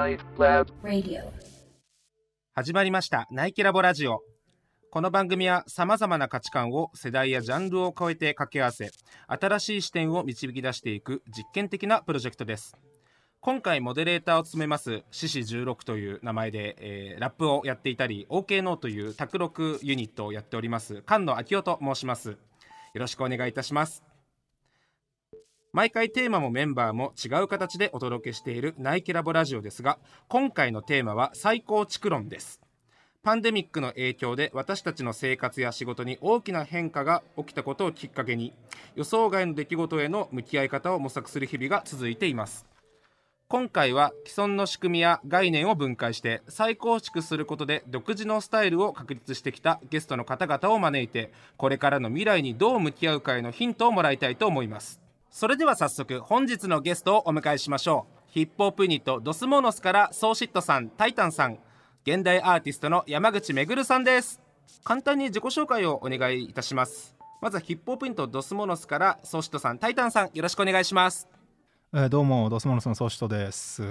Radio. 始まりました。ナイキラボラジオ。この番組はさまざまな価値観を世代やジャンルを超えて掛け合わせ新しい視点を導き出していく実験的なプロジェクトです。今回モデレーターを務めます獅子16という名前で、えーラップをやっていたり OK ノーという卓録ユニットをやっております菅野昭夫と申します。よろしくお願いいたします。毎回テーマもメンバーも違う形でお届けしているナイキラボラジオですが今回のテーマは最高築論です。パンデミックの影響で私たちの生活や仕事に大きな変化が起きたことをきっかけに予想外の出来事への向き合い方を模索する日々が続いています。今回は既存の仕組みや概念を分解して再構築することで独自のスタイルを確立してきたゲストの方々を招いてこれからの未来にどう向き合うかへのヒントをもらいたいと思います。それでは早速本日のゲストをお迎えしましょう。ヒップホップユニットドスモノスからソーシットさんタイタンさん。現代アーティストの山口めぐるさんです。簡単に自己紹介をお願いいたします。まずはヒップホップユニットドスモノスからソーシットさんタイタンさんよろしくお願いします。えーどうもドスモノスのソーシットです、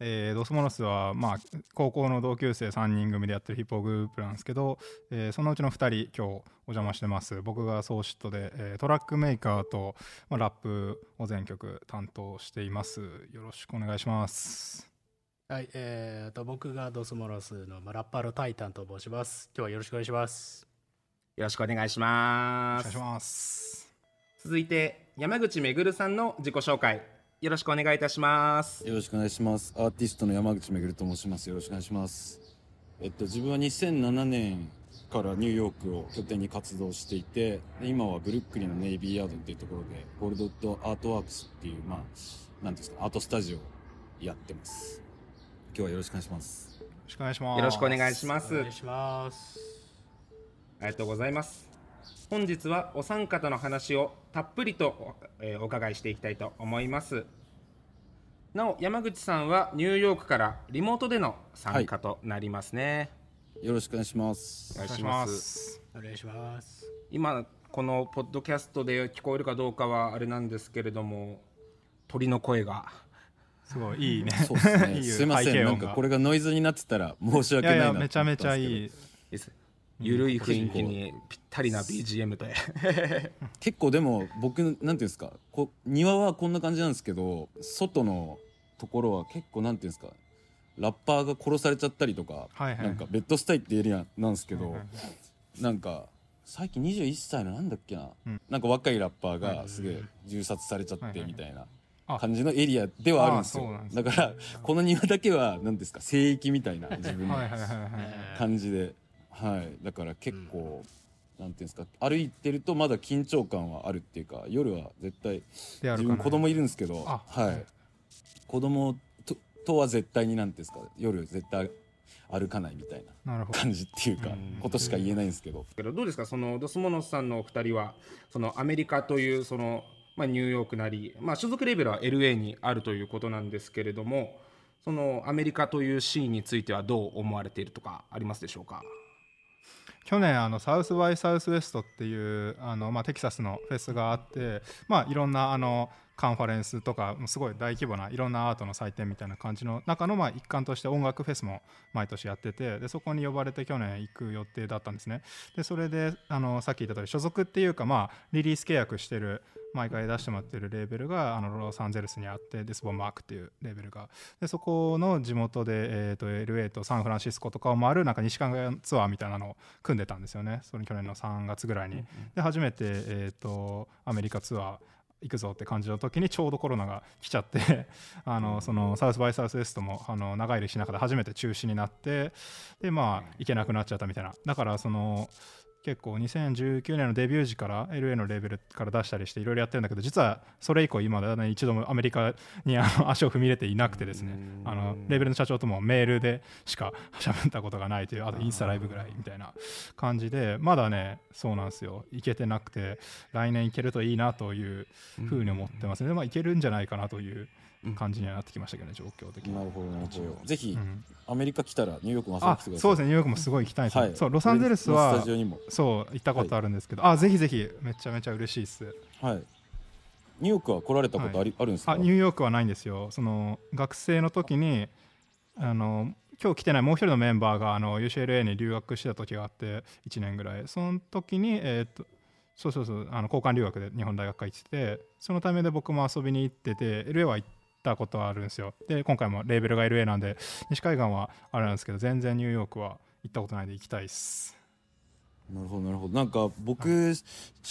えードスモノスは、まあ、高校の同級生3人組でやってるヒップホップグループなんですけど、えーそのうちの2人今日お邪魔してます。僕がソーシットで、えートラックメーカーと、まあ、ラップを全曲担当しています。よろしくお願いします。はい、えー、と僕がドスモロスのまあラッパーのタイタンと申します。今日はよろしくお願いします。よろしくお願いしおます。願いします。続いて山口めぐるさんの自己紹介よろしくお願いいたしますよろしくお願いします。アーティストの山口めぐると申します。よろしくお願いします。えっと、自分は2007年からニューヨークを拠点に活動していて、で今はブルックリンのネイビーヤードっていうところで、ゴールドットアートワークスっていう、まあ、なんですか、アートスタジオをやってます。今日はよろしくお願いします。よろしくお願いしますよろしくお願いしますお願いします。ありがとうございます本日はお三方の話をたっぷりとお,、えーお伺いしていきたいと思います。なお山口さんはニューヨークからリモートでの参加となりますね、よろしくお願いします。お。願いします。お願いします。今このポッドキャストで聞こえるかどうかはあれなんですけれども鳥の声が。すごいいいね。そうですね。いいすいません。なんかこれがノイズになってたら申し訳ないなめちゃめちゃいい。ですゆるい雰囲気にぴったりな BGM で。結構でも僕なんていうんですかこ庭はこんな感じなんですけど外のところは結構なんていうんですかラッパーが殺されちゃったりとか、はいはい。なんかベッドスタイってエリアなんですけど、はいはいなんか最近21歳のなんだっけな、うん。なんか若いラッパーがすげえ銃殺されちゃってはいはいみたいなあ。感じのエリアではあるんですよ。だからこの庭だけは何ですか聖域みたいな自分のはいはいはいはい。感じで、はい、だから結構、なんていうんですか歩いてるとまだ緊張感はあるっていうか夜は絶対自分子供いるんですけどあはい。子供ととは絶対になんていうんですか夜絶対歩かないみたいななるほど。感じっていうかことしか言えないんですけど。けどどうですかそのドスモノスさんのお二人はそのアメリカというその、まあ、ニューヨークなり、まあ、所属レベルは LA にあるということなんですけれどもそのアメリカというシーンについてはどう思われているとかありますでしょうか？去年あのサウスバイサウスウエストっていうあの、まあ、テキサスのフェスがあって、まあ、いろんなあのカンファレンスとかすごい大規模ないろんなアートの祭典みたいな感じの中のまあ一環として音楽フェスも毎年やっててでそこに呼ばれて去年行く予定だったんですね。でそれであのさっき言った通り所属っていうかまあリリース契約してる毎回出してもらってるレーベルがあのロサンゼルスにあってデスボンマークっていうレーベルが。でそこの地元で、えー、と LA とサンフランシスコとかを回るなんか西海岸ツアーみたいなのを組んでたんですよね。それ去年の3月ぐらいに。で初めて、えー、とアメリカツアー行くぞって感じの時にちょうどコロナが来ちゃって あのそのサウスバイサウスウエストもあの長い歴史の中で初めて中止になってでまあ行けなくなっちゃったみたいな。だからその結構2019年のデビュー時から LA のレーベルから出したりしていろいろやってるんだけど実はそれ以降今まで一度もアメリカにあの足を踏み入れていなくてですね。あのレーベルの社長ともメールでしか喋ったことがないというあとインスタライブぐらいみたいな感じでまだねそうなんですよ。行けてなくて来年行けるといいなというふうに思ってますね、まあ、行けるんじゃないかなという感じにはなってきましたけどね状況的に。なるほどなるほど。ぜひ、うん。アメリカ来たらニューヨークも遊びにあ来てください。そうですねニューヨークもすごい行きたいですね、はい。そうロサンゼルスはスタジオにも。そう行ったことあるんですけど、あぜひぜひめちゃめちゃ嬉しいです。はい。ニューヨークは来られたことあり、あるんですか？あニューヨークはないんですよ。その学生の時にあの今日来てないもう一人のメンバーがあの UCLA に留学してた時があって1年ぐらい。その時に、えー、っとそうそうそうあの交換留学で日本大学行っててそのためで僕も遊びに行ってて LA は行ったことはあるんですよ。で今回もレーベルが LA なんで西海岸はあれなんですけど全然ニューヨークは行ったことないんで行きたいっす。なるほどなるほど。なんか僕、し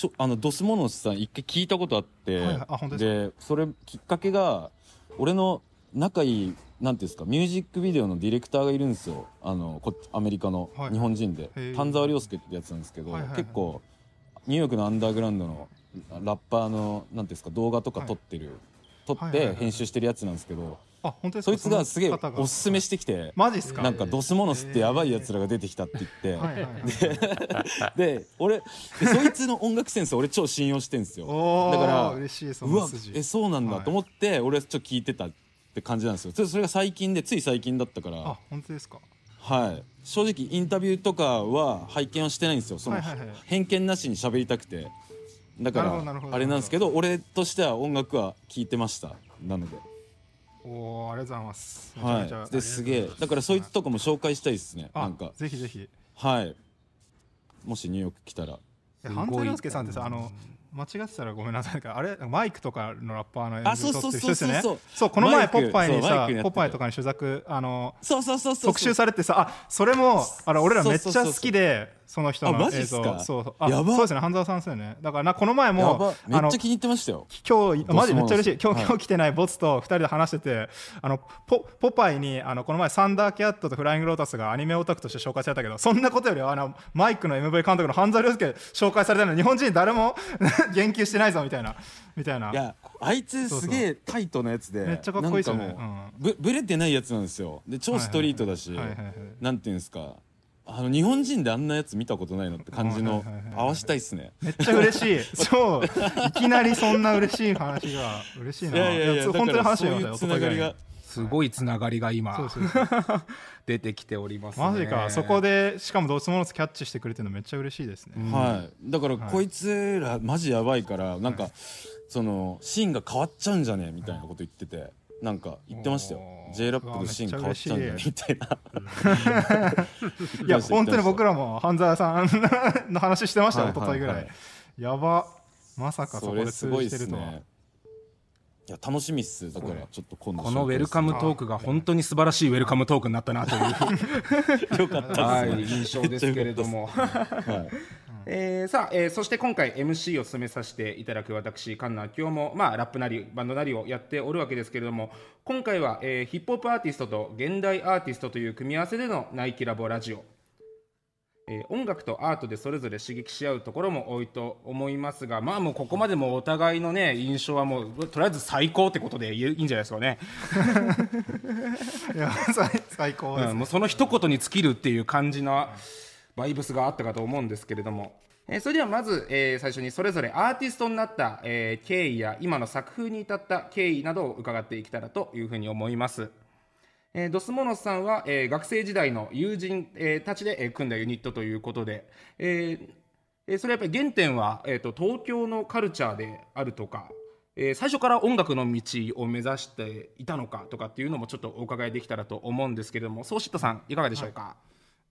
ょあのドスモノスさん一回聞いたことあって、はいはい。あ本当ですでそれきっかけが俺の仲いいなんていうんですかミュージックビデオのディレクターがいるんですよ。あのこアメリカのはい。日本人で、丹沢亮介ってやつなんですけど、はいはいはい。結構ニューヨークのアンダーグラウンドのラッパーのなんていうんですか動画とか撮ってる、撮って編集してるやつなんですけど、あ本当そいつがすげえおすすめしてきて、マジっすか？なんかドスモノスってやばいやつらが出てきたって言って、で俺でそいつの音楽センス俺超信用してんですよ。だから嬉しいそうわえそうなんだはい。と思って、俺ちょっと聞いてたって感じなんですよ。それそれが最近でつい最近だったから。あ本当ですか？はい。正直インタビューとかは拝見はしてないんですよ。その、偏見なしに喋りたくてだからあれなんですけど俺としては音楽は聞いてました。なので。おおありがとうございます。はい。ですげえ。だからそいつとかも紹介したいですね。なあんか。ぜひぜひ。はい。もしニューヨーク来たら。え半沢亮介さんってさあの間違ってたらごめんなさい。あれマイクとかのラッパーの演奏撮ってる人ですよね。あそうそうそうそう。そうこの前ポッパイにさポッパイとかに取材あのそうそうそうそう特集されてさあそれもあれ俺らめっちゃ好きでその人あの映像。そう。そうあやば。そうですね半沢さんですよね。だからなこの前やもば。めっちゃ気に入ってましたよ。今日マジめっちゃ嬉しい。今日,、はい。今日来てないボツと2人で話しててあのポポパイにあのこの前サンダーキャットとフライングロータスがアニメオタクとして紹介されたけどそんなことよりはあのマイクの MV 監督の半沢亮介紹介されたのに日本人誰も 言及してないぞみたいな。みたいな。いやあいつすげえタイトなやつでめっちゃかっこいいですよね。なんぶぶれてないやつなんですよ。で超ストリートだしなんていうんですかあの日本人であんなやつ見たことないのって感じのはいはいはいはい合わしたいっすね。めっちゃ嬉しい。そう。いきなりそんな嬉しい話が嬉しいな。いやいやいやつ本当に話よつながりがすごいつながりが今。出てきておりますね。マジか。そこでしかもドスモノスキャッチしてくれてるのめっちゃ嬉しいですね、はい。だからはい。こいつらマジやばいからなんかそのシーンが変わっちゃうんじゃねえみたいなこと言っててなんか言ってましたよ。J ラップのシーン変わっちゃうんじゃねえみたいな。いや本当に僕らも半沢さんの話してましたよ、はい一昨日ぐらい、はいはいやば。まさかそこですごいっ通じてるとは、すね。いや楽しみっすだからちょっと今度このウェルカムトークが本当に素晴らしいウェルカムトークになったなという。よかったはっすね。い印象ですけれども。はいえーさあ、えーそして今回 MC を務めさせていただく私カンナ今日も、まあ、ラップなりバンドなりをやっておるわけですけれども今回は、えーヒップホップアーティストと現代アーティストという組み合わせでのナイキラボラジオ、えー音楽とアートでそれぞれ刺激し合うところも多いと思いますがまあもうここまでもお互いのね印象はもうとりあえず最高ってことでいいんじゃないですかね、いや最最高です、うん、もうその一言に尽きるっていう感じのバイブスがあったかと思うんですけれども、えーそれではまず、えー最初にそれぞれアーティストになった、えー経緯や今の作風に至った経緯などを伺っていけたらというふうに思います。えードスモノスさんは、えー学生時代の友人、えーたちで、えー組んだユニットということで、えーえーそれはやっぱり原点は、えー、と東京のカルチャーであるとか、えー最初から音楽の道を目指していたのかとかっていうのもちょっとお伺いできたらと思うんですけれどもソーシットさんいかがでしょうか、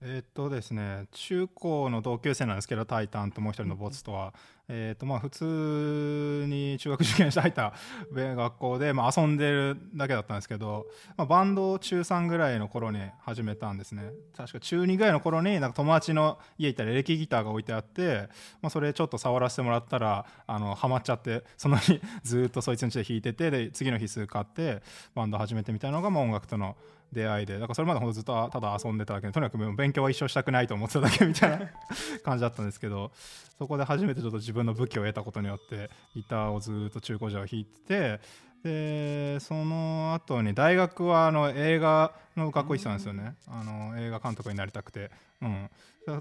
えっとですね中高の同級生なんですけどタイタンともう一人のボツとは、えーとまあ普通に中学受験して入った学校で、まあ、遊んでるだけだったんですけど、まあ、バンドを中3ぐらいの頃に始めたんですね。確か中2ぐらいの頃になんか友達の家行ったらエレキギターが置いてあって、まあ、それちょっと触らせてもらったらあのハマっちゃってその日 ずっとそいつん家で弾いててで次の日数買ってバンド始めてみたいなのが、まあ、音楽との出会いで。だからそれまでほんとずっとただ遊んでただけでとにかく勉強は一生したくないと思ってただけみたいな 感じだったんですけどそこで初めてちょっと自分分の武器を得たことによってギターをずっと中高時代は弾いててでその後に大学はあの映画の学校行ってたんですよね。あの映画監督になりたくて、うん、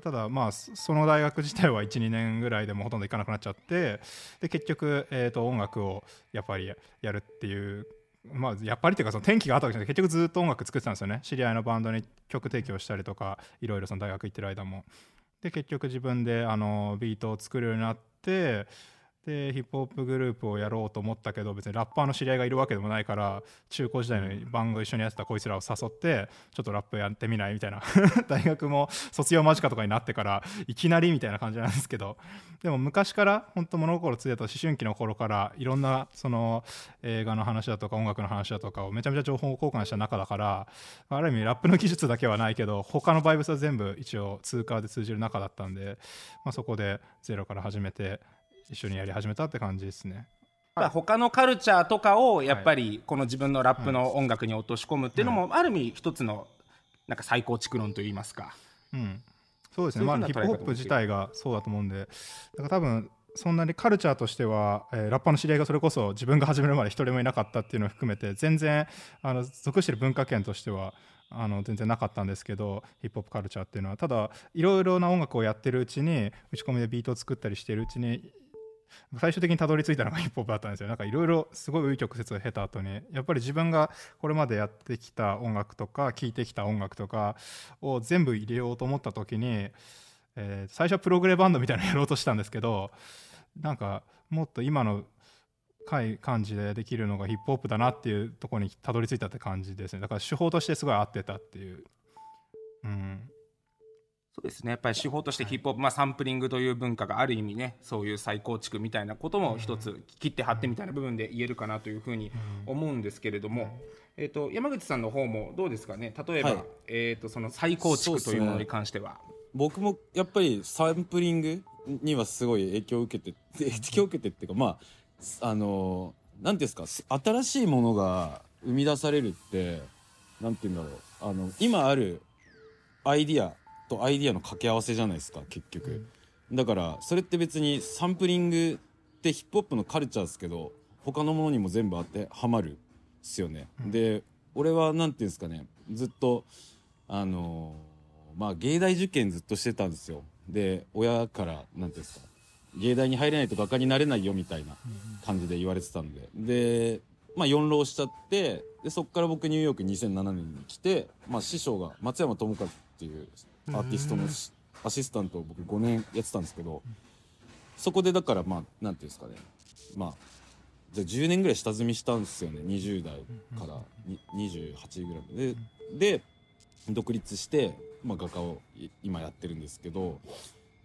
ただまあその大学自体は12年ぐらいでもほとんど行かなくなっちゃってで結局、えー、と音楽をやっぱりやるっていうまあ、やっぱりっていうかその転機があったわけじゃなくて結局ずっと音楽作ってたんですよね。知り合いのバンドに曲提供したりとかいろいろその大学行ってる間も。で結局自分であのビートを作るようになってでヒップホップグループをやろうと思ったけど別にラッパーの知り合いがいるわけでもないから中高時代のバンド一緒にやってたこいつらを誘ってちょっとラップやってみないみたいな。大学も卒業間近とかになってからいきなりみたいな感じなんですけど。でも昔から本当物心ついた思春期の頃からいろんなその映画の話だとか音楽の話だとかをめちゃめちゃ情報交換した中だからある意味ラップの技術だけはないけど他のバイブスは全部一応通過で通じる中だったんで、まあ、そこでゼロから始めて一緒にやり始めたって感じですね。まあ他のカルチャーとかをやっぱりこの自分のラップの音楽に落とし込むっていうのもある意味一つのなんか最高築論といいますか。うん、そうですね、まあ、ヒップホップ自体がそうだと思うんで、だから多分そんなにカルチャーとしては、えーラッパーの知り合いがそれこそ自分が始めるまで一人もいなかったっていうのを含めて、全然あの属している文化圏としては、あの全然なかったんですけどヒップホップカルチャーっていうのは。ただいろいろな音楽をやってるうちに打ち込みでビートを作ったりしてるうちに最終的にたどり着いたのがヒップホップだったんですよ。なんかいろいろすごい紆余曲折を経た後にやっぱり自分がこれまでやってきた音楽とか聴いてきた音楽とかを全部入れようと思った時に、えー最初はプログレバンドみたいなのやろうとしたんですけどなんかもっと今の回感じでできるのがヒップホップだなっていうとこにたどり着いたって感じですね。だから手法としてすごい合ってたっていう。うん。そうですね。やっぱり手法としてヒップホップ、まあ、サンプリングという文化がある意味ねそういう再構築みたいなことも一つ切って貼ってみたいな部分で言えるかなというふうに思うんですけれども、えー、と山口さんの方もどうですかね？例えば、はい。えー、とその再構築というものに関しては。僕もやっぱりサンプリングにはすごい影響を受けて影響を受けてっていうかまああのなんていうんですか新しいものが生み出されるってなんていうんだろう。あの今あるアイディアとアイディアの掛け合わせじゃないですか結局、だからそれって別にサンプリングってヒップホップのカルチャーですけど他のものにも全部当てはまるっすよね、で俺はなんていうんですかねずっとあのまあ芸大受験ずっとしてたんですよ。で親からなんていうんですか芸大に入れないと画家になれないよみたいな感じで言われてたんで。でまあ四浪しちゃってでそこから僕ニューヨーク2007年に来て、まあ、師匠が松山智和っていうアーティストのしアシスタントを僕5年やってたんですけどそこでだからまあなんていうんですかね。まあじゃあ10年ぐらい下積みしたんですよね。20代からに28ぐらいでで独立して、まあ、画家をい今やってるんですけど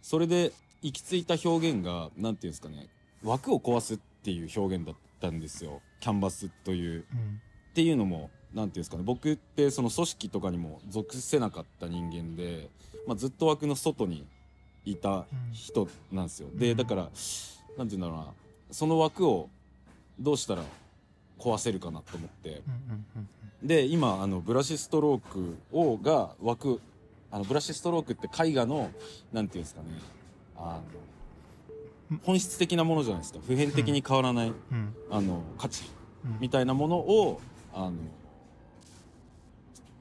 それで行き着いた表現がなんていうんですかね。枠を壊すっていう表現だったんですよ。キャンバスという。うん。っていうのもなんていうんですかね僕ってその組織とかにも属せなかった人間で、まあ、ずっと枠の外にいた人なんですよ、でだからなんていうんだろうなその枠をどうしたら壊せるかなと思って。うんうんうんで今あのブラシストロークをが枠あのブラシストロークって絵画のなんていうんですかねあの本質的なものじゃないですか。普遍的に変わらない、うん。あの価値うん。みたいなものをあの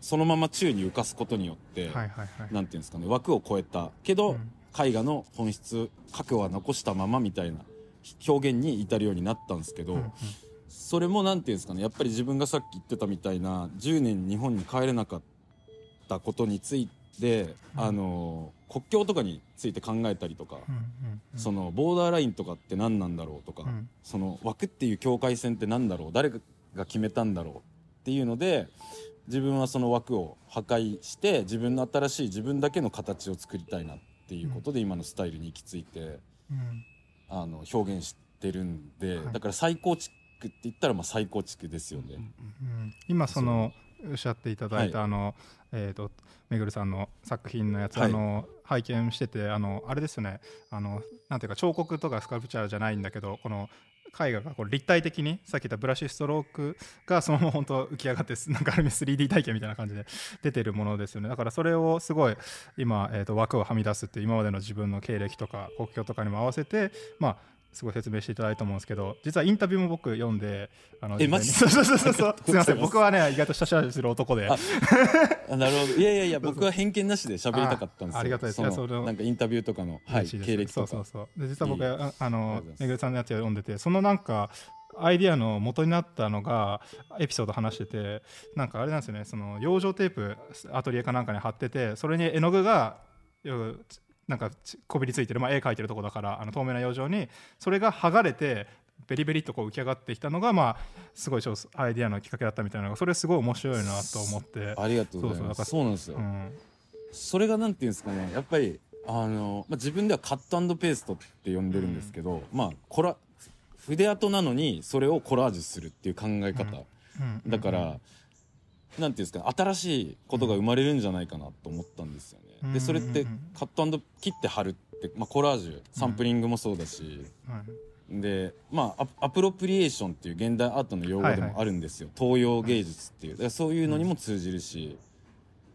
そのまま宙に浮かすことによって、はいはいはい。なんていうんですかね枠を超えたけど、うん。絵画の本質核は残したままみたいな表現に至るようになったんですけど、うんうん。それもなんていうんですかねやっぱり自分がさっき言ってたみたいな10年日本に帰れなかったことについて、うん。あの国境とかについて考えたりとか、うんうんうん。そのボーダーラインとかって何なんだろうとか、うん。その枠っていう境界線って何だろう誰が決めたんだろうっていうので自分はその枠を破壊して自分の新しい自分だけの形を作りたいなっていうことで今のスタイルに行き着いてうん。あの表現してるんで、はい。だから再構築って言ったらまあ再構築ですよね。うん今そのおっしゃっていただいた、はあのえー、とめぐるさんの作品のやつ、はい。あの拝見しててあのあれですよね。あのなんていうか彫刻とかスカルプチャーじゃないんだけどこの絵画がこう立体的にさっき言ったブラシストロークがそのまま本当浮き上がって なんかある意味 3D 体験みたいな感じで出てるものですよね。だからそれをすごい今、えー、と枠をはみ出すっていう今までの自分の経歴とか国境とかにも合わせてまあすごい説明していただいたと思うんですけど実はインタビューも僕読んであのえマジそうそうそうそうすいません。僕はね意外と下調べする男で。なるほど。いやいやいや僕は偏見なしで喋りたかったんですよ。あありがたいです。そのなんかインタビューとかの、はい、経歴とか。そうそうそうで実は僕ああのめぐるさんのやつを読んでてそのなんかアイディアの元になったのがエピソード話しててなんかあれなんですよね。その養生テープアトリエかなんかに貼っててそれに絵の具がなんかちこびりついてる、まあ、絵描いてるとこだからあの透明な養生にそれが剥がれてベリベリっとこう浮き上がってきたのがまあすごいアイディアのきっかけだったみたいなのがそれすごい面白いなと思って。ありがとうございそうそうだからますそうなんですよ、うん。それがなんていうんですかねやっぱりあの、まあ、自分ではカットペーストって呼んでるんですけど、まあコラ筆跡なのにそれをコラージュするっていう考え方、うん。だから、なんていうんですか新しいことが生まれるんじゃないかなと思ったんですよね、うんでそれってうんカット切って貼るって、まあ、コラージュサンプリングもそうだし、はい。でまあアアプロプリエーションっていう現代アートの用語ではいはい。もあるんですよ、東洋芸術っていう。だからそういうのにも通じるし、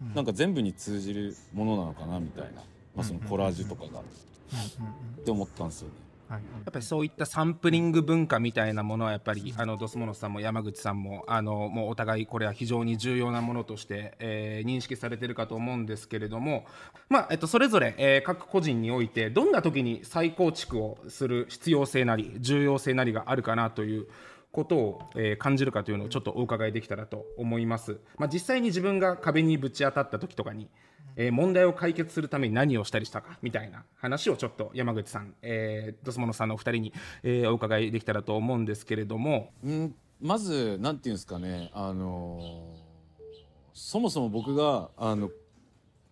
うん。なんか全部に通じるものなのかなみたいな、まあ、そのコラージュとかが、うん。うん。って思ったんですよねはい。やっぱりそういったサンプリング文化みたいなものはやっぱりあのドスモノスさんも山口さんもあのもうお互いこれは非常に重要なものとして、えー認識されてるかと思うんですけれども、まあえっと、それぞれ、えー各個人においてどんな時に再構築をする必要性なり重要性なりがあるかなということを、え感じるかというのをちょっとお伺いできたらと思います、まあ、実際に自分が壁にぶち当たった時とかに、えー問題を解決するために何をしたりしたかみたいな話をちょっと山口さん、えードスモノさんのお二人に、えーお伺いできたらと思うんですけれども。んまずなんていうんですかねあのそもそも僕があの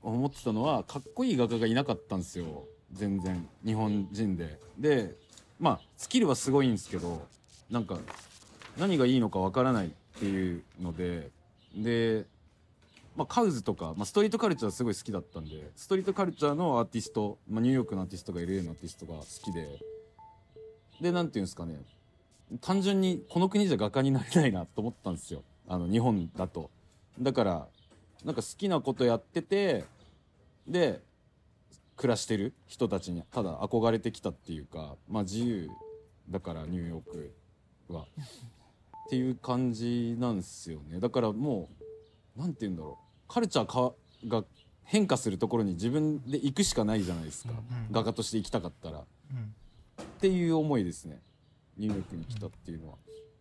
思ってたのはかっこいい画家がいなかったんですよ。全然。日本人で。でまあスキルはすごいんですけどなんか何がいいのかわからないっていうのででまあ、カウズとか、まあ、ストリートカルチャーすごい好きだったんでストリートカルチャーのアーティスト、まあ、ニューヨークのアーティストが LA のアーティストが好きででなんていうんですかね単純にこの国じゃ画家になれないなと思ったんですよ。あの日本だと。だからなんか好きなことやっててで暮らしてる人たちにただ憧れてきたっていうかまあ自由だからニューヨークは。っていう感じなんですよね。だからもうなんて言うんだろうカルチャーかが変化するところに自分で行くしかないじゃないですか、うん画家として行きたかったら。っうん。ていう思いですね。ニューヨークに来たっていうのは、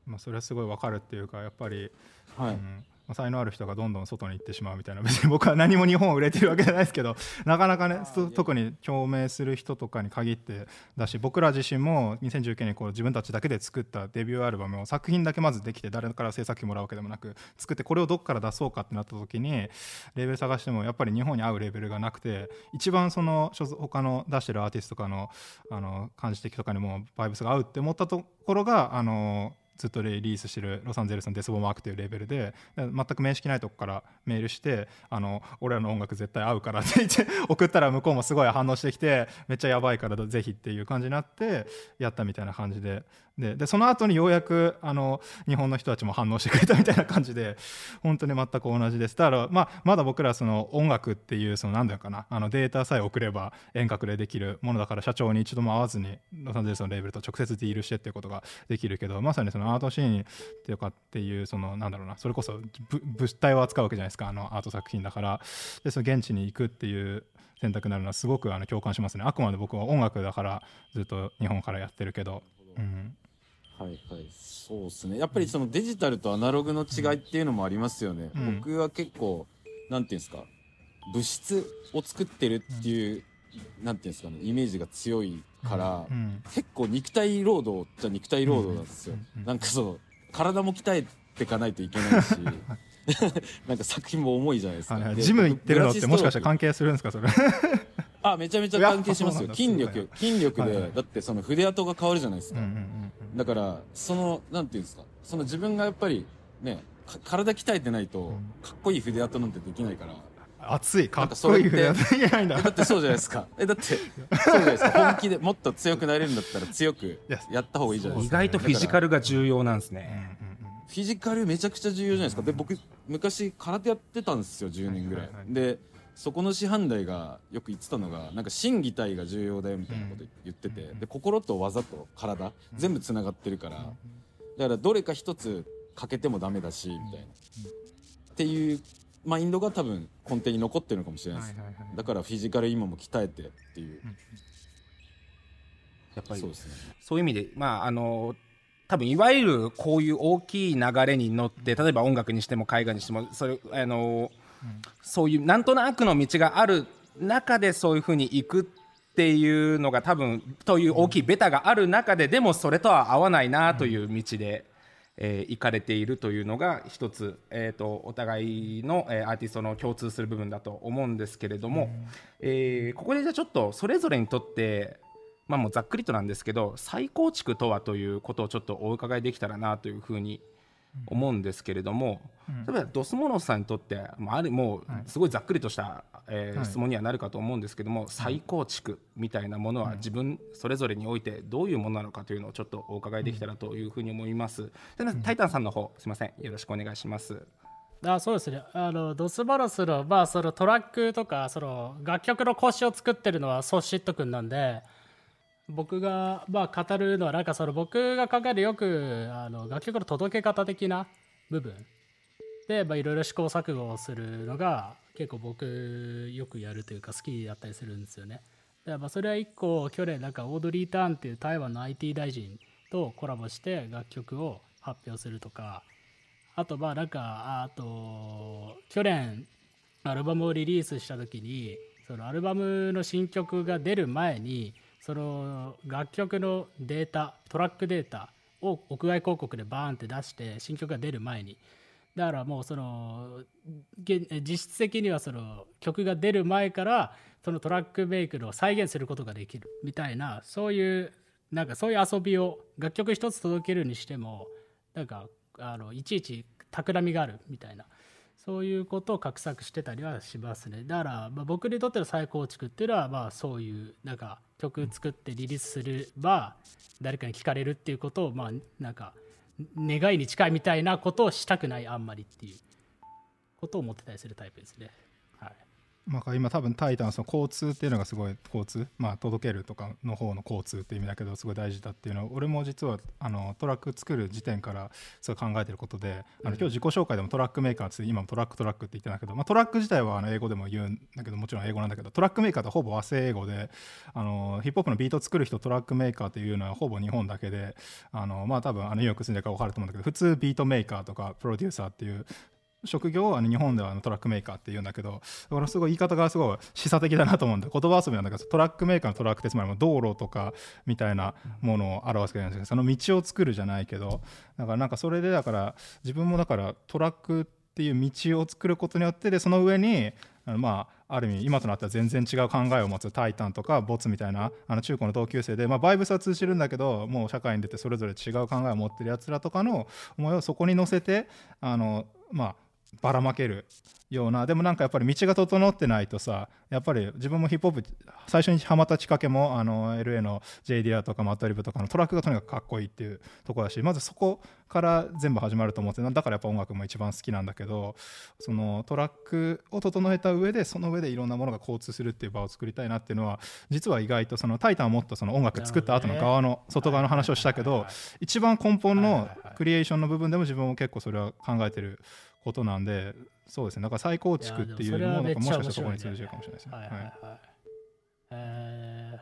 まあ、それはすごいわかるっていうかやっぱり、はい、うん。まあ才能ある人がどんどん外に行ってしまうみたいな。別に僕は何も日本を売れてるわけじゃないですけどなかなかねと特に共鳴する人とかに限ってだし僕ら自身も2019年にこう自分たちだけで作ったデビューアルバムを作品だけまずできて誰から制作費もらうわけでもなく作ってこれをどっから出そうかってなった時にレーベル探してもやっぱり日本に合うレーベルがなくて一番その他の出してるアーティストとかのあの感じ的とかにもバイブスが合うって思ったところがあのずっとリリースしてるロサンゼルスのデスボマークというレベルでで全く面識ないとこからメールしてあの俺らの音楽絶対合うからって言って 送ったら向こうもすごい反応してきてめっちゃやばいからぜひっていう感じになってやったみたいな感じでででその後にようやくあの日本の人たちも反応してくれたみたいな感じで本当に全く同じです。だから、まあ、まだ僕らその音楽っていうその何だかなあのデータさえ送れば遠隔でできるものだから社長に一度も会わずにロサンゼルスのレーベルと直接ディールしてっていうことができるけどまさにそのアートシーンっていうかっていうそのなんだろうなそれこそ物体を扱うわけじゃないですかあのアート作品だから。でその現地に行くっていう選択になるのはすごくあの共感しますね。あくまで僕は音楽だからずっと日本からやってるけど、うん、はいはい。そうですね。やっぱりそのデジタルとアナログの違いっていうのもありますよね、うん。僕は結構なんていうんですか物質を作ってるっていう、なんていうんですかねイメージが強いから、うん。結構肉体労働じゃ肉体労働なんですよ、うんうんなんかそう体も鍛えていかないといけないし なんか作品も重いじゃないですか、ジム行ってるのってもしかしたらグラ関係するんですかそれあめちゃめちゃ関係しますよ。筋力筋力で、だってその筆跡が変わるじゃないですか、だからそのなんていうんですか。その自分がやっぱりねか体鍛えてないとん。かっこいい筆跡なんてできないから、熱いかっなんかそれってこいい筆やっていけないんだ。えだってそうじゃないですか。えだってそうじゃないですか。本気でもっと強くなれるんだったら強くややった方がいいじゃないですか。意外とフィジカルが重要なんですね。フィジカルめちゃくちゃ重要じゃないですか。で僕昔空手やってたんですよ。10年ぐらい,、はいはいはい。でそこの師範代がよく言ってたのがなんか心技体が重要だよみたいなこと言ってて、で心と技と体全部つながってるから、だからどれか一つ欠けてもダメだしみたいな、っていうマインドが多分根底に残ってるのかもしれないです、はいはいはい。だからフィジカル今も鍛えてっていう、やっぱりそうですね。そういう意味で、まあ、あの多分いわゆるこういう大きい流れに乗って例えば音楽にしても絵画にしてもそれあの、そういうなんとなくの道がある中でそういうふうに行くっっていうのが多分という大きいベタがある中ででもそれとは合わないなという道で、えー行かれているというのが一つ、えー、とお互いの、えーアーティストの共通する部分だと思うんですけれども、えーここでじゃあちょっとそれぞれにとってまあもうざっくりとなんですけど再構築とはということをちょっとお伺いできたらなというふうに思うんですけれども、例えばドスモノスさんにとって、まあ、あるもうすごいざっくりとした、えーはい。質問にはなるかと思うんですけども、再構築みたいなものは自分それぞれにおいてどういうものなのかというのをちょっとお伺いできたらというふうに思います。でタイタンさんの方すみません。よろしくお願いします。あそうですね。あのドスバロスの,、まあそのトラックとかその楽曲の腰を作ってるのはソシット君なんで僕が、まあ、語るのはなんかその僕が考えるよくあの楽曲の届け方的な部分でまあいろいろ試行錯誤をするのが結構僕よくやるというか好きだったりするんですよね。でまあそれは一個去年なんかオードリー・ターンっていう台湾の IT 大臣とコラボして楽曲を発表するとかあとまあなんかあと去年アルバムをリリースした時にそのアルバムの新曲が出る前にその楽曲のデータトラックデータを屋外広告でバーンって出して新曲が出る前に。だからもうその実質的にはその曲が出る前からそのトラックメイクの再現することができるみたいなそういうなんかそういう遊びを楽曲一つ届けるにしてもなんかあのいちいち企みがあるみたいな。そういうことを画策してたりはしますね。だから、まあ、僕にとっての再構築っていうのはまあそういうなんか曲作ってリリースすれば誰かに聞かれるっていうことをまあなんか願いに近いみたいなことをしたくないあんまりっていうことを思ってたりするタイプですね。まあ、今多分タイタンその交通っていうのがすごい交通、まあ、届けるとかの方の交通っていう意味だけどすごい大事だっていうのを俺も実はあのトラック作る時点からすごい考えてることであの今日自己紹介でもトラックメーカーって今もトラックトラックって言ってたけど、まあ、トラック自体はあの英語でも言うんだけどもちろん英語なんだけどトラックメーカーってほぼ和製英語であのヒップホップのビート作る人トラックメーカーっていうのはほぼ日本だけであのまあ多分あのニューヨーク住んでるから分かると思うんだけど普通ビートメーカーとかプロデューサーっていう職業は日本ではトラックメーカーって言うんだけどだからすごい言い方がすごい示唆的だなと思うんで言葉遊びなんだけどトラックメーカーのトラックってつまり道路とかみたいなものを表すけなんですけどその道を作るじゃないけど。だからなんかそれでだから自分もだからトラックっていう道を作ることによってでその上にあのまあある意味今となっては全然違う考えを持つタイタンとかボツみたいなあの中高の同級生で、まあ、バイブスは通じるんだけどもう社会に出てそれぞれ違う考えを持ってるやつらとかの思いをそこに乗せてあのまあばらまけるような。でもなんかやっぱり道が整ってないとさやっぱり自分もヒップホップ最初にハマったきっかけもあの LA の JDR とかマットリブとかのトラックがとにかくかっこいいっていうところだしまずそこから全部始まると思ってだからやっぱ音楽も一番好きなんだけどそのトラックを整えた上でその上でいろんなものが交通するっていう場を作りたいなっていうのは実は意外とその「タイタン」はもっとその音楽作った後の側の外側の話をしたけど一番根本のクリエーションの部分でも自分も結構それは考えてることなんでそうですね。だから再構築っていうのもなんかもしかしたらそこに通じるかもしれないですね。はいはいはい。はい。えー。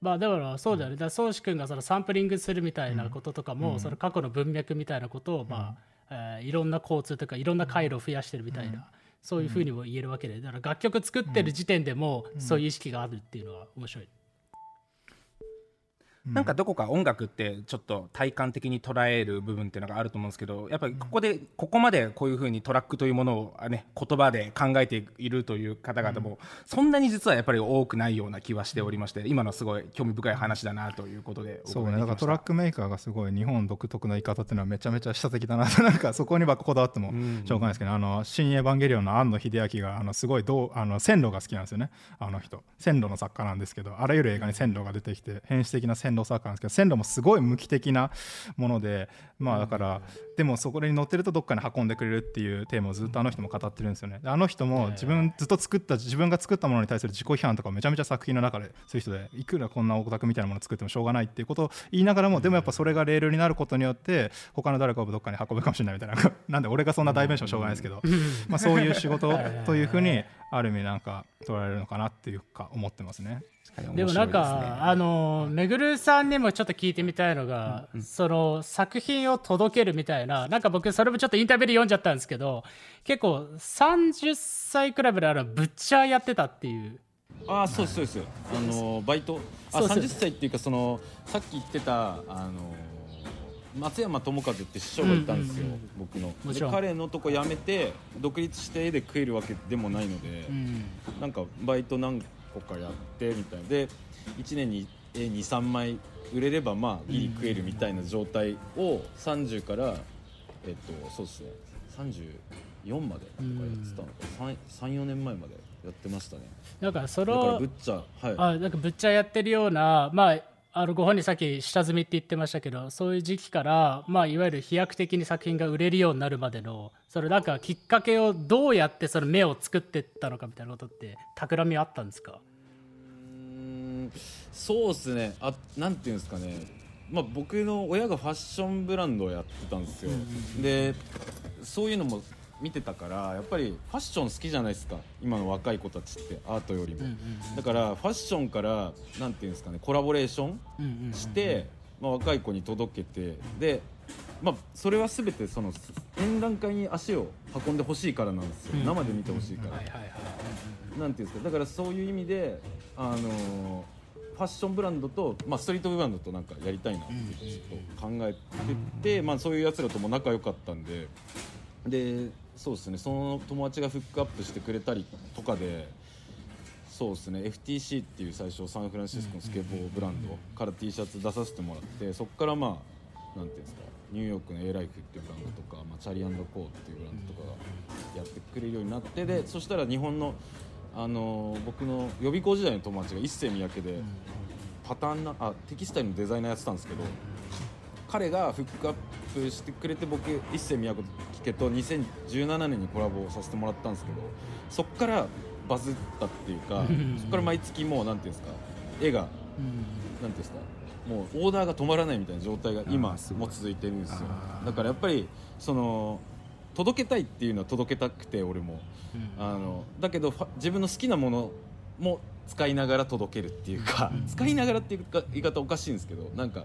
まあだからそうだよね。だから宗志君がそのサンプリングするみたいなこととかも、うん。その過去の文脈みたいなことを、まあ、えーいろんな交通とかいろんな回路を増やしてるみたいな、そういうふうにも言えるわけで、だから楽曲作ってる時点でもそういう意識があるっていうのは面白い。なんかどこか音楽ってちょっと体感的に捉える部分っていうのがあると思うんですけどやっぱりここでここまでこういうふうにトラックというものをあね言葉で考えているという方々もそんなに実はやっぱり多くないような気はしておりまして今のすごい興味深い話だなということでそうねだからトラッククメーカーがすごい日本独特の言い方っていうのはめちゃめちゃ示唆的だなとなんかそこにばっかこだわってもしょうがないですけど、あの新エヴァンゲリオンの庵野秀明があのすごいどうあの線路が好きなんですよねあの人。線路の作家なんですけどあらゆる映画に線路が出てきて変質的な線路作家なんですけど線路もすごい無機的なものでまあだから、でもそこに乗ってるとどっかに運んでくれるっていうテーマをずっとあの人も語ってるんですよね。であの人も自分ずっと作った自分が作ったものに対する自己批判とかめちゃめちゃ作品の中でそういう人でいくらこんなオタクみたいなもの作ってもしょうがないっていうことを言いながらもでもやっぱそれがレールになることによって他の誰かをどっかに運ぶかもしれないみたいななんで俺がそんな代弁者はしょうがないですけど、まあ、そういう仕事というふうにある意味なんか捉えられるのかなっていうか思ってますね。でもなんか、あのめぐるさんにもちょっと聞いてみたいのが、その作品を届けるみたいななんか僕それもちょっとインタビューで読んじゃったんですけど結構30歳くらいまであのブッチャーやってたっていう。ああそうですそうです。あのバイト。あそうそう。30歳っていうかそのさっき言ってたあの松山智和って師匠がいたんですよ、うんうんうん。僕の。でもちろん。彼のとこ辞めて独立して絵で食えるわけでもないので、うん。なんかバイト何個かやってみたいな。で1年に絵23枚売れればまあギリ食えるみたいな状態を30からえっとそうですね。34までとかやってたのか。34年前までやってましたね。なんかそだからのぶっちゃはい。あなんかぶっちゃやってるようなまああのご本人さっき下積みって言ってましたけどそういう時期から、まあ、いわゆる飛躍的に作品が売れるようになるまでのそれなんかきっかけをどうやってその目を作っていったのかみたいなことって企みあったんですか？んそうですね。あなんていうんですかね。まあ僕の親がファッションブランドをやってたんですよ、でそういうのも見てたからやっぱりファッション好きじゃないですか。今の若い子たちってアートよりも、だからファッションからなんていうんですかねコラボレーションして、まあ、若い子に届けてで、まあ、それは全てその展覧会に足を運んでほしいからなんですよ、うん。生で見てほしいから、なんていうんですか。だからそういう意味であのーファッションブランドと、まあ、ストリートブランドとなんかやりたいなってちょっと考えてて、まあ、そういうやつらとも仲良かったんででそうですね。その友達がフックアップしてくれたりとかでそうですね。FTC っていう最初サンフランシスコのスケボーブランドから T シャツ出させてもらってそこからまあなんていうんですかニューヨークの A ライフっていうブランドとか、まあ、チャリコーっていうブランドとかがやってくれるようになってでそしたら日本のあのー僕の予備校時代の友達が一世三宅でパターンなあテキスタイルのデザイナーやってたんですけど彼がフックアップしてくれて僕一世三宅と2017年にコラボさせてもらったんですけどそっからバズったっていうかそっから毎月もうなんていうんですか絵がなんていうんですかもうオーダーが止まらないみたいな状態が今も続いてるんですよ。だからやっぱりその届けたいっていうのは届けたくて俺も。あのだけど自分の好きなものも使いながら届けるっていうか、使いながらっていうか言い方おかしいんですけどなんか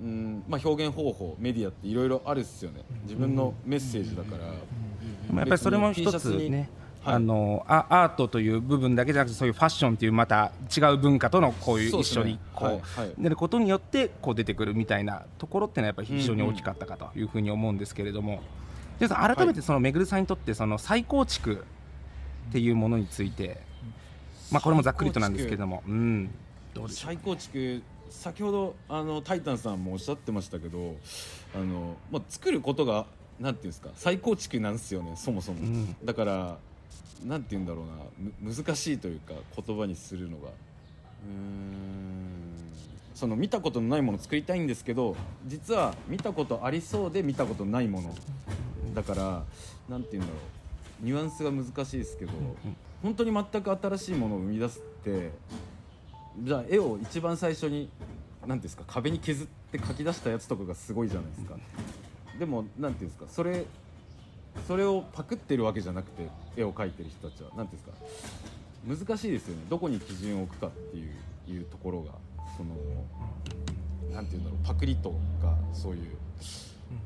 うん、まあ、表現方法メディアっていろいろあるっすよね。自分のメッセージだから、でもやっぱりそれも一つね、はい。あのアアートという部分だけじゃなくてそういうファッションというまた違う文化とのこういう一緒にこうはい。はい。出ることによってこう出てくるみたいなところっていうのはやっぱり非常に大きかったかというふうに思うんですけれども、じゃあ改めてそのめぐるさんにとってその再構築っていうものについて、まあこれもざっくりとなんですけれども、うん、どうでしょ再構築先ほどあのタイタンさんもおっしゃってましたけどあの、まあ、作ることがなんていうんですか再構築なんですよねそもそも、うん。だからなんて言うんだろうなむ難しいというか言葉にするのが。うーん。その見たことのないものを作りたいんですけど実は見たことありそうで見たことないものだからなんて言うんだろう。ニュアンスが難しいですけど、本当に全く新しいものを生み出すってじゃあ絵を一番最初に何ですか壁に削って描き出したやつとかがすごいじゃないですか。でも何ていうんですかそれそれをパクってるわけじゃなくて絵を描いてる人たちは。何ていうんですか難しいですよね。どこに基準を置くかっていういうところがその何ていうんだろうパクリとかそういう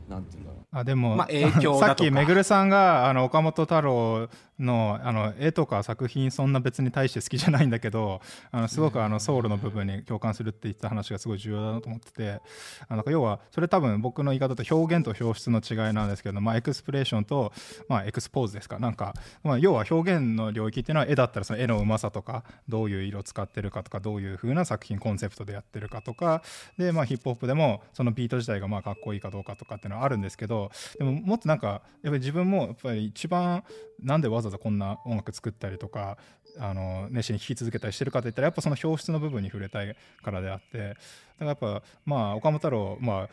何ていうんだろう。あでも、まあ影響だとか。さっきめぐるさんがあの岡本太郎のあの絵とか作品そんな別に対して好きじゃないんだけど あのすごくあのソウルの部分に共感するって言った話がすごい重要だなと思っててあの要はそれ多分僕の言い方と表現と表出の違いなんですけど、まあ、 expression と、まあ、 expose ですか。なんか、まあ、要は表現の領域っていうのは絵だったらその絵のうまさとかどういう色を使ってるかとかどういう風な作品コンセプトでやってるかとかで、まあ、ヒップホップでもそのビート自体がまあかっこいいかどうかとかっていうのはあるんですけどでももっとなんかやっぱり自分もやっぱり一番なんでわざわざこんな音楽作ったりとかあの熱心に聴き続けたりしてるかといったらやっぱその表出の部分に触れたいからであってだからやっぱまあ岡本太郎まあ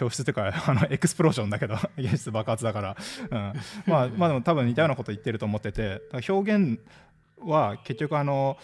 表出っていうか あのエクスプローションだけど 現実爆発だから、うん、まあまあでも多分似たようなこと言ってると思ってて表現は結局あの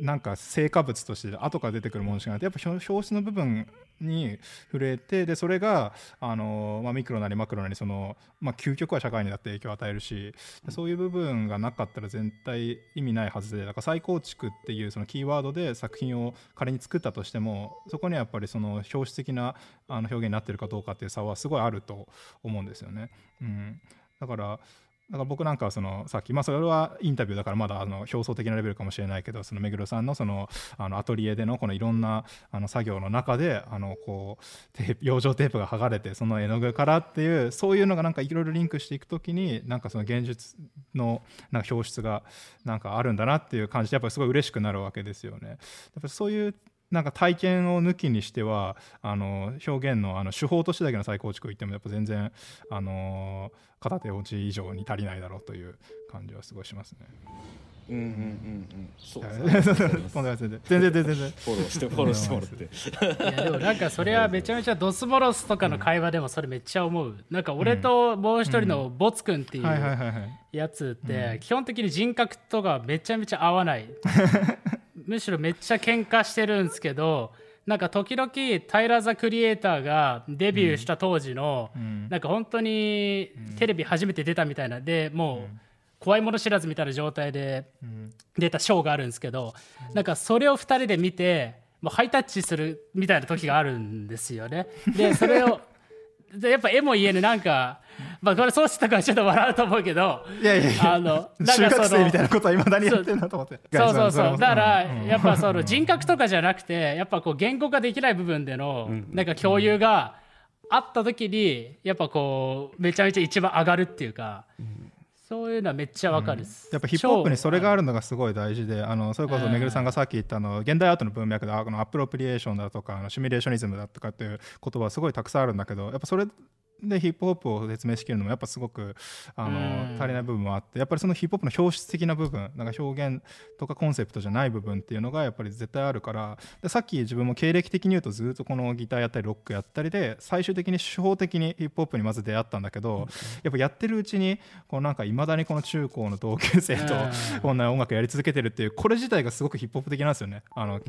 なんか成果物として後から出てくるものしかなくてやっぱ表表紙の部分に触れてでそれがあの、まあ、ミクロなりマクロなりその、まあ、究極は社会にだって影響を与えるしそういう部分がなかったら全体意味ないはずでだから再構築っていうそのキーワードで作品を仮に作ったとしてもそこにはやっぱりその表紙的なあの表現になってるかどうかっていう差はすごいあると思うんですよね。うん、だからだから僕なんかはそのさっきまあそれはインタビューだからまだあの表層的なレベルかもしれないけどその目黒さんのそのあのアトリエでのこのいろんなあの作業の中であのこうテープ養生テープが剥がれてその絵の具からっていうそういうのがなんかいろいろリンクしていくときになんかその現実のなんか表出がなんかあるんだなっていう感じでやっぱりすごい嬉しくなるわけですよね。やっぱそういうなんか体験を抜きにしてはあの表現のあの手法としてだけの再構築を言ってもやっぱ全然あの片手落ち以上に足りないだろうという感じはすごいしますね。うんうんうんうん。で 全然全然フォローしてフォローしてもらって。いやでもなんかそれはめちゃめちゃドスモロスとかの会話でもそれめっちゃ思う。なんか俺ともう一人のボツくんっていうやつって基本的に人格とかめちゃめちゃ合わない むしろめっちゃ喧嘩してるんですけどなんか時々タイラー・ザ・クリエイターがデビューした当時の、ん。なんか本当にテレビ初めて出たみたいな。でもう怖いもの知らずみたいな状態でん。出たショーがあるんですけどなんかそれを2人で見てもうハイタッチするみたいな時があるんですよね。でそれをでやっぱ絵も言えぬなんか、まあ、これそうしたからちょっと笑うと思うけどいやいやいやあのなん中学生みたいなことはいまだにやってんだと思って。そうそうそう。だからんん。やっぱその人格とかじゃなくてやっぱこう言語化できない部分でのなんか共有があった時にやっぱこうめちゃめちゃ一番上がるっていうかそういうのはめっちゃわかるっす。やっぱヒップホップにそれがあるるのがすごい大事であのそれこそめぐるさんがさっき言ったあの現代アートの文脈であこのアプロプリエーションだとかあのシミュレーショニズムだとかっていう言葉すごいたくさんあるんだけどやっぱそれでヒップホップを説明しきるのもやっぱすごくあのうん。足りない部分もあってやっぱりそのヒップホップの表出的な部分なんか表現とかコンセプトじゃない部分っていうのがやっぱり絶対あるからでさっき自分も経歴的に言うとずっとこのギターやったりロックやったりで最終的に手法的にヒップホップにまず出会ったんだけどやっぱやってるうちにこうなんかいまだにこの中高の同級生とうん。こんな音楽やり続けてるっていうこれ自体がすごくヒップホップ的なんですよね。あの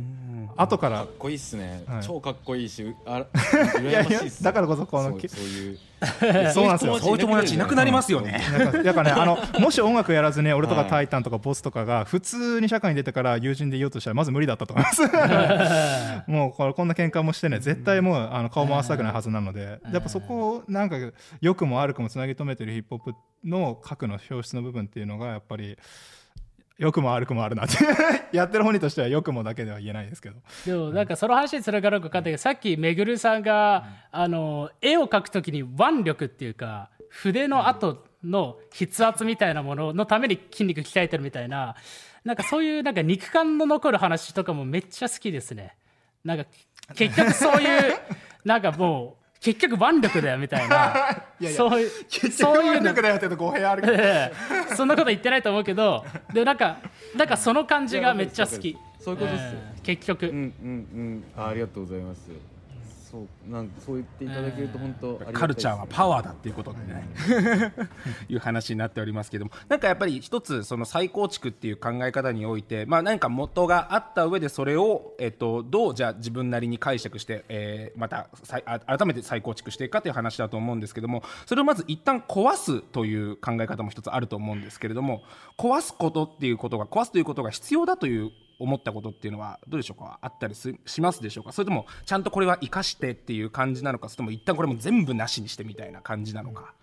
後かからっこいいっすね、はい。超かっこいいしうあ いやいや羨ましいっす。だからこそこのそうそうい うそうなんですよ。そういう友達いなくなりますよね。なんかだからね。あのもし音楽やらずね俺とかタイタンとかボスとかが普通に社会に出てから友人でいようとしたらまず無理だったと思います。もうこれこんな喧嘩もしてね絶対もうあの顔回したくないはずなので。やっぱそこをなんか良くも悪くもつなぎ止めてるヒップホップの核の表出の部分っていうのがやっぱり良くも悪くもあるなって。やってる本人としては良くもだけでは言えないですけど。でもなんかその話につながるか分かんないけどさっきめぐるさんがあの絵を描くときに腕力っていうか筆の跡の筆圧みたいなもののために筋肉鍛えてるみたいななんかそういうなんか肉感の残る話とかもめっちゃ好きですね。なんか結局そういう なんかもう結局腕力だよみたいな。そういうそういうのだよって語弊あるけどええそんなこと言ってないと思うけどでもなんかなんかその感じがめっちゃ好き。そういうことですよ、ええ結局、うんうんうん。あありがとうございますそうなんそう言っていただけると本当カルチャーはパワーだっていうことでね。いう話になっておりますけども。なんかやっぱり一つその再構築っていう考え方においてまあ何か元があった上でそれをえっとどうじゃあ自分なりに解釈して、えーまた再あ改めて再構築していくかという話だと思うんですけども。それをまず一旦壊すという考え方も一つあると思うんですけれども。壊すことっていうことが壊すということが必要だという思ったことっていうのはどうでしょうか？あったりすしますでしょうか？それともちゃんとこれは生かしてっていう感じなのか？それとも一旦これも全部なしにしてみたいな感じなのか、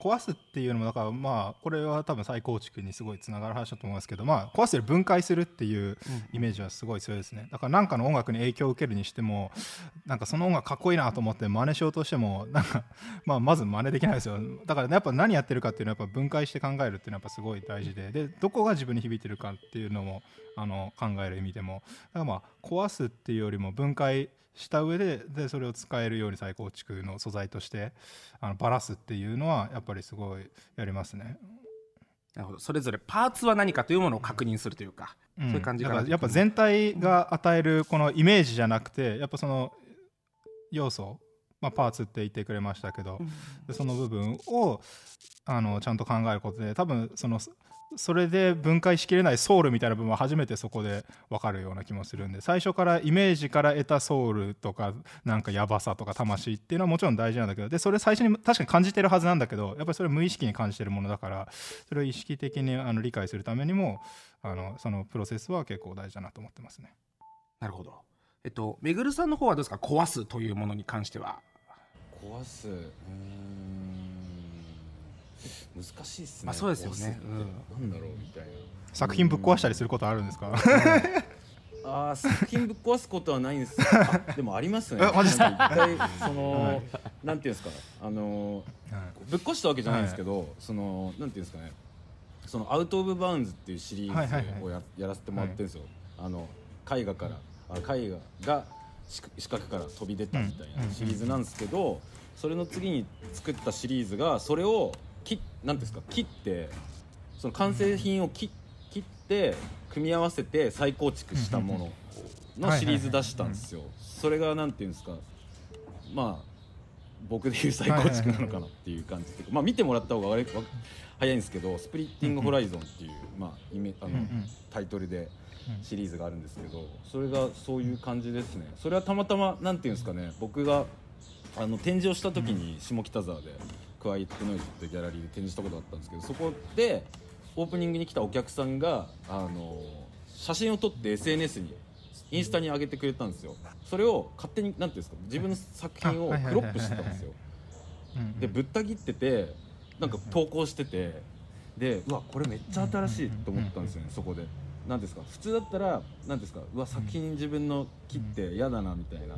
壊すっていうのもだからまあこれは多分再構築にすごいつながる話だと思いますけどまあ壊すより分解するっていうイメージはすごい強いですね。だから何かの音楽に影響を受けるにしてもなんかその音楽かっこいいなと思って真似しようとしてもなんか まあまず真似できないですよ。だからやっぱ何やってるかっていうのはやっぱ分解して考えるっていうのはやっぱすごい大事で。でどこが自分に響いてるかっていうのもあの考える意味でも。だからまあ壊すっていうよりも分解した上ででそれを使えるように再構築の素材としてあのバラすっていうのはやっぱりすごいやりますね。なるほど。それぞれパーツは何かというものを確認するというか、そういう感じかなやっぱ全体が与えるこのイメージじゃなくてやっぱその要素、まあ、パーツって言ってくれましたけど、でその部分をあのちゃんと考えることで多分そのそれで分解しきれないソウルみたいな部分は初めてそこで分かるような気もするんで最初からイメージから得たソウルとかなんかヤバさとか魂っていうのはもちろん大事なんだけどでそれ最初に確かに感じてるはずなんだけどやっぱりそれ無意識に感じてるものだからそれを意識的にあの理解するためにもあのそのプロセスは結構大事だなと思ってますね。なるほど。えっとめぐるさんの方はどうですか？壊すというものに関しては。壊す。うーん難しいっすねまあそうですよね。壊すって。なんだろうみたいな。作品ぶっ壊したりすることあるんですか？あー作品ぶっ壊すことはないんです。あでもありますね。一回その、なんていうんですかあのぶっ壊したわけじゃないんですけど、そのなんていうんですかね。そのアウト・オブ・バウンズっていうシリはいはいはい。ーズをや,、やらせてもらってるんですよ、あの絵画からあ絵画が四四角から飛び出たみたいうん。なシリーズなんですけど、それの次に作ったシリーズがそれを切なんですか切ってその完成品を切切って組み合わせて再構築したもののシリーズ出したんですよ。それがなんていうんですかまあ僕でいう再構築なのかなっていう感じで、まあ見てもらった方が早いんですけど「スプリッティング・ホライゾン」っていう、まあ、イメあの、タイトルでシリーズがあるんですけどそれがそういう感じですね。それはたまたまなんていうんですかね僕があの展示をした時に下北沢でクワイエットノイズってギャラリーで展示したことがあったんですけどそこでオープニングに来たお客さんがあの写真を撮って SNS にインスタに上げてくれたんですよ。それを勝手になんていうんですか自分の作品をクロップしてたんですよ。でぶった切っててなんか投稿しててでうわこれめっちゃ新しいと思ったんですよねそこで。なんですか普通だったらなんですかうわ作品自分の切って嫌だなみたいな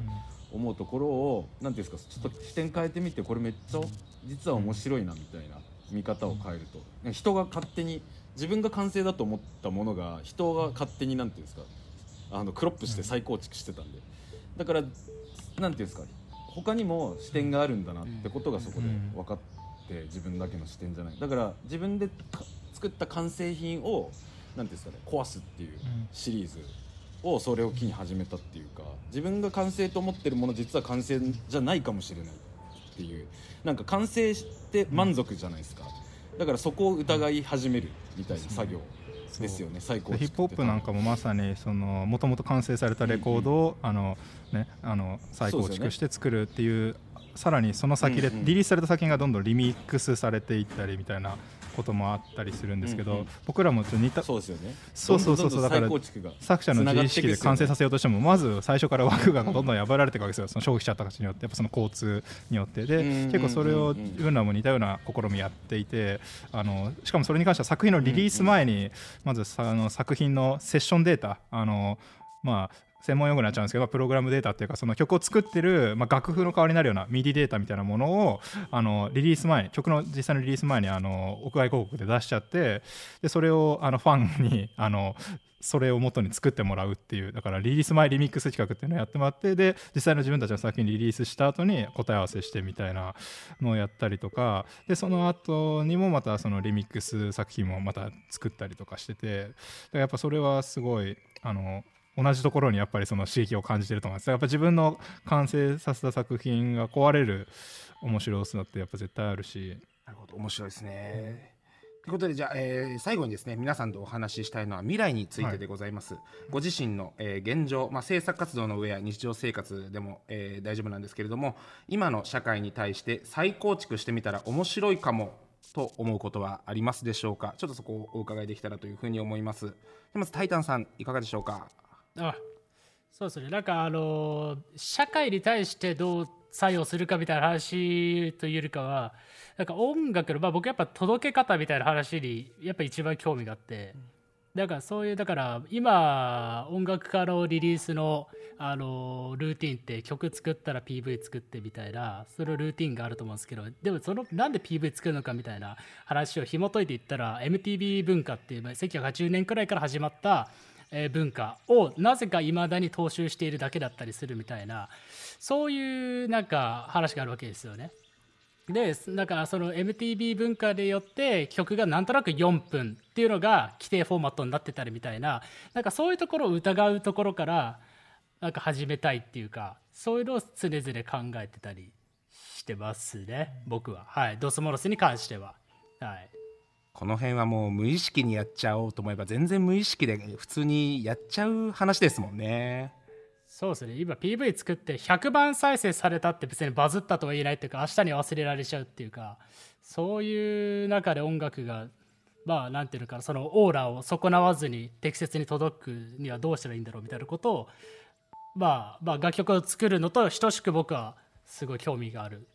思うところをなんていうんですかちょっと視点変えてみてこれめっちゃ実は面白いなみたいな見方を変えると。人が勝手に自分が完成だと思ったものが人が勝手になんていうんですかあのクロップして再構築してたんで。だからなんていうんですか他にも視点があるんだなってことがそこで分かって自分だけの視点じゃない。だから自分でか作った完成品をなんていうんですかね壊すっていうシリーズをそれを機に始めたっていうか自分が完成と思ってるもの実は完成じゃないかもしれないっていう。なんか完成して満足じゃないですか。だからそこを疑い始めるみたいな作業ですよね最高ヒップホップなんかもまさにそのもともと完成されたレコードを、あのね、あの再構築して作るっていうさらにその先でうんうん。リリースされた作品がどんどんリミックスされていったりみたいなこともあったりするんですけど、うんうん。僕らもちょっと似たそうですよね。そうそうそうだから作者の自意識で完成させようとしてもまず最初から枠がどんどん破られていくわけですよ。その消費者たちによってやっぱその交通によって。で結構それを自分らも似たような試みやっていてあのしかもそれに関しては作品のリリース前にまずさあの作品のセッションデータあのまあ専門用語になっちゃうんですけど、プログラムデータっていうかその曲を作ってる、まあ、楽譜の代わりになるような MIDI データみたいなものをあのリリース前に曲の実際のリリース前にあの屋外広告で出しちゃってでそれをあのファンにあのそれを元に作ってもらうっていうだからリリース前リミックス企画っていうのをやってもらってで実際の自分たちの作品リリースした後に答え合わせしてみたいなのをやったりとかでその後にもまたそのリミックス作品もまた作ったりとかしててだからやっぱそれはすごいあの同じところにやっぱりその刺激を感じてると思いますやっぱ自分の完成させた作品が壊れる面白さってやっぱ絶対あるしなるほど面白いですね。ということでじゃあ、えー最後にですね皆さんとお話ししたいのは未来についてでございます。ご自身の、えー現状、まあ、制作活動の上や日常生活でも、えー大丈夫なんですけれども今の社会に対して再構築してみたら面白いかもと思うことはありますでしょうか？ちょっとそこをお伺いできたらというふうに思います。まずタイタンさんいかがでしょうか？あそうですね。なんかあの社会に対してどう作用するかみたいな話というよりかはなんか音楽の、まあ、僕やっぱ届け方みたいな話にやっぱ一番興味があってだからそういうだから今音楽家のリリースのあのルーティンって曲作ったら PV 作ってみたいなそのルーティンがあると思うんですけどでもそのなんで PV 作るのかみたいな話を紐解いていったら MTV 文化っていう1980年くらいから始まった文化をなぜかいまだに踏襲しているだけだったりするみたいなそういうなんか話があるわけですよね。でだからその MTV 文化でよって曲がなんとなく4分っていうのが規定フォーマットになってたりみたいななんかそういうところを疑うところからなんか始めたいっていうかそういうのを常々考えてたりしてますね僕は。はい。ドスモロスに関しては。はい。この辺はもう無意識にやっちゃおうと思えば全然無意識で普通にやっちゃう話ですもんね。そうですね今 PV 作って100万再生されたって別にバズったとは言えないっていうか明日に忘れられちゃうっていうかそういう中で音楽がまあなんていうのかなそのオーラを損なわずに適切に届くにはどうしたらいいんだろうみたいなことをまあまあ楽曲を作るのと等しく僕はすごい興味がある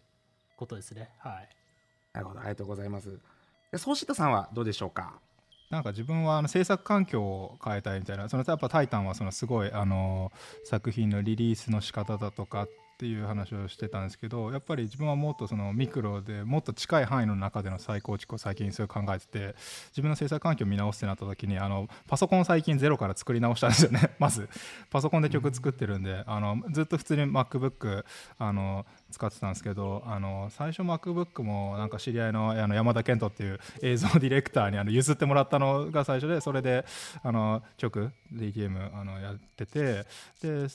ことですねはいなるほどありがとうございます。ソーシットさんはどうでしょうか？なんか自分はあの制作環境を変えたいみたいな。そのやっぱ「タイタン」はそのすごいあの作品のリリースの仕方だとかっていう話をしてたんですけどやっぱり自分はもっとそのミクロでもっと近い範囲の中での再構築を最近そういう考えてて自分の制作環境を見直すってなった時にあのパソコンを最近ゼロから作り直したんですよね まず。パソコンで曲作ってるんであのずっと普通に MacBook あの使ってたんですけどあの最初 MacBook もなんか知り合いのあの山田健人っていう映像ディレクターにあの譲ってもらったのが最初でそれであの曲 DTM あのやっててで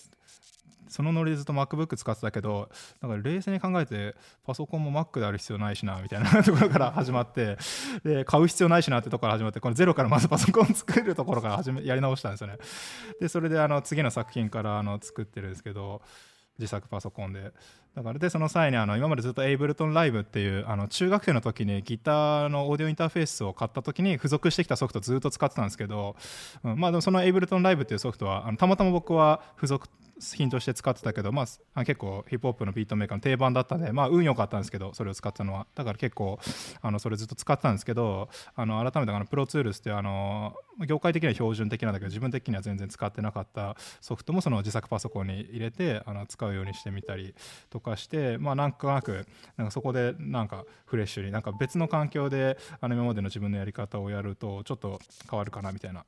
そのノリでずっと MacBook 使ってたけどだから冷静に考えてパソコンも Mac である必要ないしなみたいな ところから始まってで買う必要ないしなってところから始まってこのゼロからまずパソコン作るところから始めやり直したんですよね。でそれであの次の作品からあの作ってるんですけど自作パソコンで。だからでその際にあの今までずっとエイブルトンライブっていうあの中学生の時にギターのオーディオインターフェースを買った時に付属してきたソフトずっと使ってたんですけど、うん、まあでもそのエイブルトンライブっていうソフトはあのたまたま僕は付属品として使ってたけど、まあ、結構ヒップホップのビートメーカーの定番だったんで、まあ、運良かったんですけどそれを使ったのは。だから結構あのそれずっと使ってたんですけどあの改めてあのプロツールスっていうあの業界的には標準的なんだけど自分的には全然使ってなかったソフトもその自作パソコンに入れてあの使うようにしてみたりとかしてまあなんとなくなんかそこでなんかフレッシュになんか別の環境であの今までの自分のやり方をやるとちょっと変わるかなみたいな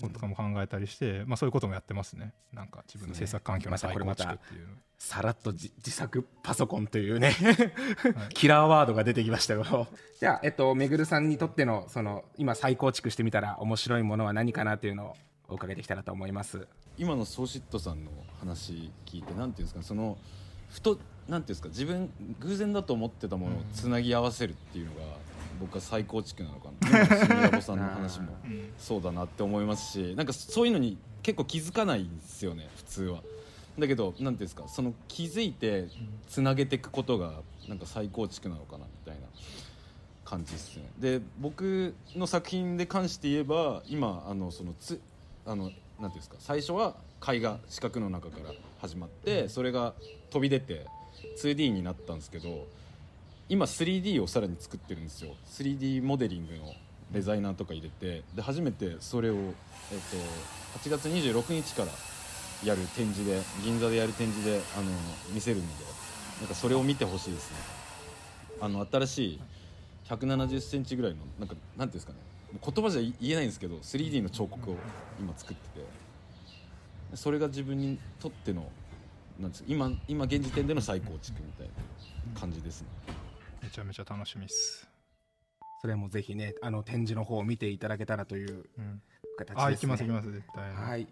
こととかも考えたりして、まあ、そういうこともやってますね。なんか自分の制作環境の再構築っていうの。さらっと自自作パソコンというね、キラーワードが出てきましたよ。じゃあ、えっと、めぐるさんにとってのその今再構築してみたら面白いものは何かなというのをお伺いできたらと思います。今のソーシットさんの話聞いてなんていうんですか？そのふとなんていうんですか？自分偶然だと思ってたものをつなぎ合わせるっていうのが、僕は再構築なのかな。今のシミラボさんの話もそうだなって思いますしなんかそういうのに結構気づかないんですよね普通は。だけどなんていうんですかその気づいてつなげていくことがなんか再構築なのかなみたいな感じですね。で僕の作品で関して言えば今あのそのつあのなんていうんですか最初は絵画四角の中から始まってそれが飛び出て 2D になったんですけど今 3D をさらに作ってるんですよ。3D モデリングのデザイナーとか入れてで初めてそれを、えっと、8月26日からやる展示で銀座でやる展示であの見せるのでなんかそれを見てほしいですね。あの新しい1 7 0ンチぐらいのなんかなんていうんですかね。もう言葉じゃ言えないんですけど 3D の彫刻を今作ってて。それが自分にとってのなんですか今今現時点での再構築みたいな感じですね。めちゃめちゃ楽しみです。それもぜひねあの展示の方を見ていただけたらといううん、形ですねあ、行きます行きます絶対。はい。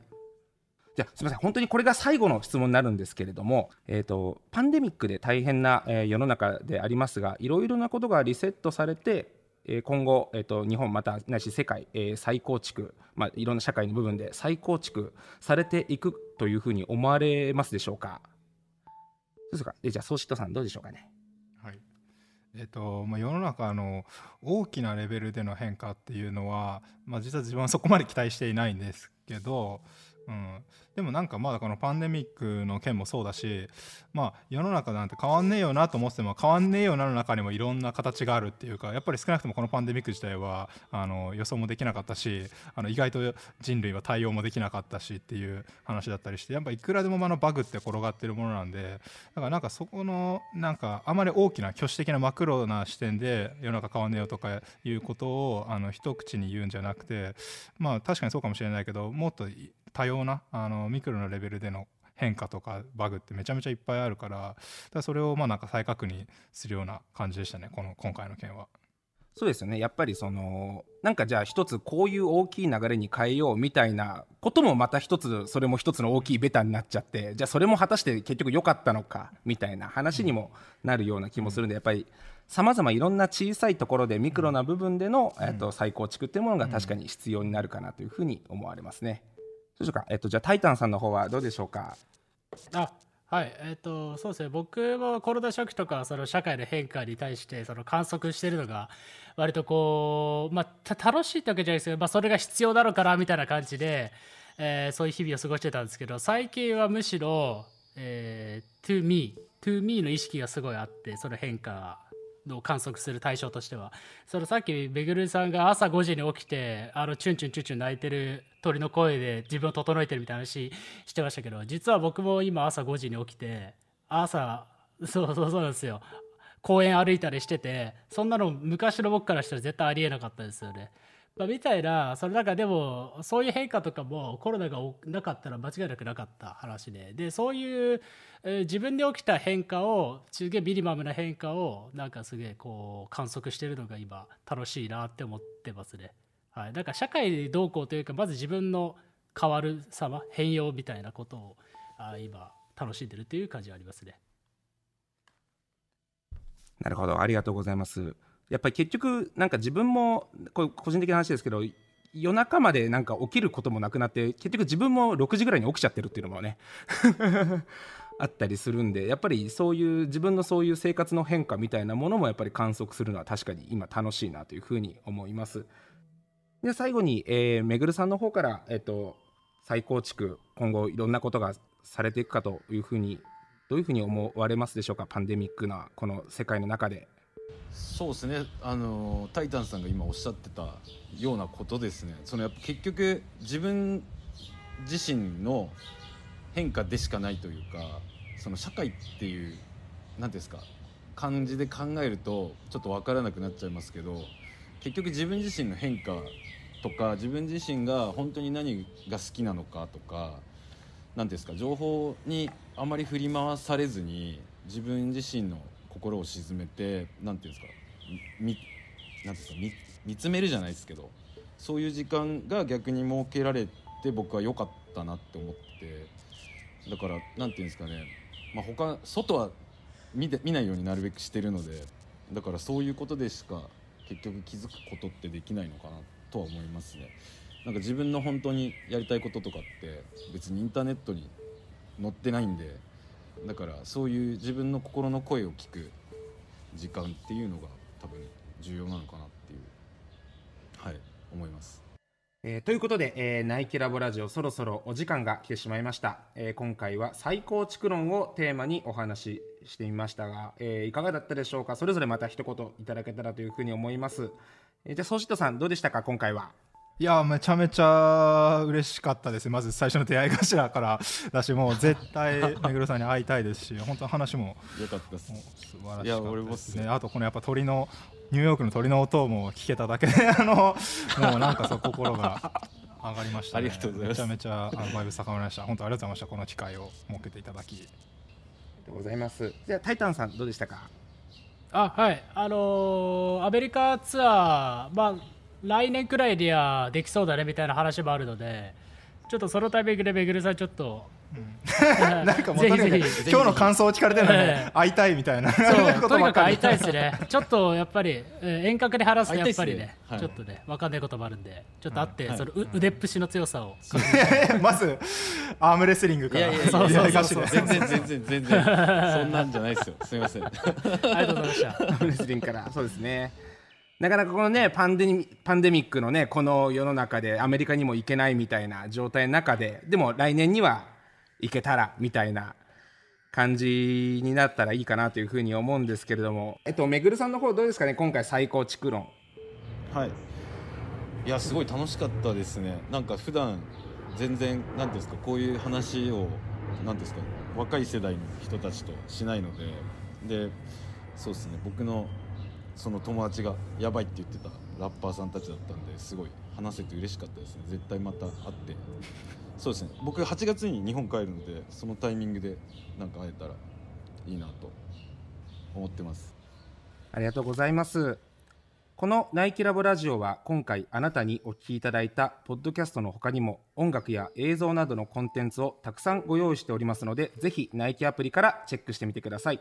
じゃあすみません本当にこれが最後の質問になるんですけれども、えー、とパンデミックで大変な、えー世の中でありますがいろいろなことがリセットされて、えー今後、えー、と日本またないし世界、えー再構築、まあ、いろんな社会の部分で再構築されていくというふうに思われますでしょうか？そうですか？えじゃあソーシットさんどうでしょうかね？はいえっとまあ、世の中の大きなレベルでの変化っていうのは、まあ、実は自分はそこまで期待していないんですけど、うん、でもなんかまだこのパンデミックの件もそうだし、まあ、世の中なんて変わんねえよなと思ってても変わんねえよなの中にもいろんな形があるっていうかやっぱり少なくともこのパンデミック自体はあの予想もできなかったしあの意外と人類は対応もできなかったしっていう話だったりしてやっぱいくらでもあのバグって転がってるものなんでだからなんかそこのなんかあまり大きな挙手的なマクロな視点で世の中変わんねえよとかいうことをあの一口に言うんじゃなくてまあ確かにそうかもしれないけどもっと多様なあのミクロなレベルでの変化とかバグってめちゃめちゃいっぱいあるからだそれをまあなんか再確認するような感じでしたねこの今回の件は。そうですよね。やっぱりそのなんかじゃあ一つこういう大きい流れに変えようみたいなこともまた一つそれも一つの大きいベタになっちゃってじゃあそれも果たして結局良かったのかみたいな話にもなるような気もするんでやっぱりさまざまいろんな小さいところでミクロな部分での、えっと再構築っていうものが確かに必要になるかなというふうに思われますね。どうでしょうか、えっと、じゃあタイタンさんの方はどうでしょうか？あはい。えっ、とそうですね。僕もコロナショックとかその社会の変化に対してその観測してるのが割とこうまあ楽しいってわけじゃないですけど、まあ、それが必要なのかなみたいな感じで、えーそういう日々を過ごしてたんですけど最近はむしろ、えー、to me to me の意識がすごいあってその変化を観測する対象としてはそのさっきめぐるさんが朝5時に起きてあのチュンチュンチュンチュン鳴いてる鳥の声で自分を整えてるみたいな話してましたけど実は僕も今朝5時に起きて朝そうそうそうなんですよ公園歩いたりしててそんなの昔の僕からしたら絶対ありえなかったですよね。まあ、みたいなその中でもそういう変化とかもコロナがなかったら間違いなくなかった話ででそういう、えー、自分で起きた変化をすげえミニマムな変化をなんかすげえこう観測してるのが今楽しいなって思ってますね。はい、だか社会動向というかまず自分の変わる様変容みたいなことをあ今楽しんでるっていう感じはありますね。なるほどありがとうございます。やっぱり結局なんか自分もこれ個人的な話ですけど夜中までなんか起きることもなくなって結局自分も6時ぐらいに起きちゃってるっていうのもね あったりするんでやっぱりそういう自分のそういう生活の変化みたいなものもやっぱり観測するのは確かに今楽しいなというふうに思います。で最後に、えー、めぐるさんの方から、えっと、再構築今後いろんなことがされていくかというふうにどういうふうに思われますでしょうか？パンデミックなこの世界の中で。そうですね。あのタイタンさんが今おっしゃってたようなことですね。そのやっぱ結局自分自身の変化でしかないというかその社会っていう何ですか感じで考えるとちょっと分からなくなっちゃいますけど結局自分自身の変化とか自分自身が本当に何が好きなのかとか何ですか情報にあまり振り回されずに自分自身の心を沈めて何ていうんですかみなんですか見見つめるじゃないですけどそういう時間が逆に設けられて僕は良かったなって思ってだから何ていうんですかね、まあ他、外は見て見ないようになるべくしてるのでだからそういうことでしか結局気づくことってできないのかなとは思いますね。なんか自分の本当にやりたいこととかって別にインターネットに載ってないんでだからそういう自分の心の声を聞く時間っていうのが多分重要なのかなっていうはい思います。えー、ということで、えー、ナイキラボラジオそろそろお時間が来てしまいました、えー、今回は最高築論をテーマにお話ししてみましたが、えいかがだったでしょうか？それぞれまた一言いただけたらというふうに思います、えじゃあソシットさんどうでしたか？今回は。いやめちゃめちゃ嬉しかったです。まず最初の出会い頭からだしもう絶対目黒さんに会いたいですし本当話もよかったです。素晴らしかったですね。あとこのやっぱ鳥のニューヨークの鳥の音も聞けただけで あのもうなんかそう心が上がりました、ね、ありがとうございます。めちゃめちゃあのバイブ高まりました。本当ありがとうございました。この機会を設けていただき。ありがとうございます。じゃあタイタンさんどうでしたか？あはい。あのー、アメリカツアーまあ来年くらいではできそうだねみたいな話もあるのでちょっとそのタイミングでめぐるさんちょっと なんかもうとにかく今日の感想を聞かれてるので、会いたいみたいな。そう とにかく会いたいですね。ちょっとやっぱり、遠隔で話すとやっぱりね、ちょっとね分かんないこともあるんでちょっと会って、その腕っぷしの強さを。まずアームレスリングから。いやいやそうそうそう全然全然全然そんなんじゃないですよすみませんありがとうございましたアームレスリングからそうですねなかなかこのねパンデミパンデミックのねこの世の中でアメリカにも行けないみたいな状態の中ででも来年には行けたらみたいな感じになったらいいかなというふうに思うんですけれども。えっとめぐるさんの方どうですかね？今回最高築論。はい。いやすごい楽しかったですね。なんか普段全然何ですか？こういう話を何ですか？若い世代の人たちとしないので。でそうですね。僕のその友達がやばいって言ってたラッパーさんたちだったんですごい話せて嬉しかったですね。絶対また会って。そうですね。僕8月に日本帰るのでそのタイミングでなんか会えたらいいなと思ってます。ありがとうございます。このナイキラボラジオは今回あなたにお聞きいただいたポッドキャストの他にも音楽や映像などのコンテンツをたくさんご用意しておりますのでぜひナイキアプリからチェックしてみてください。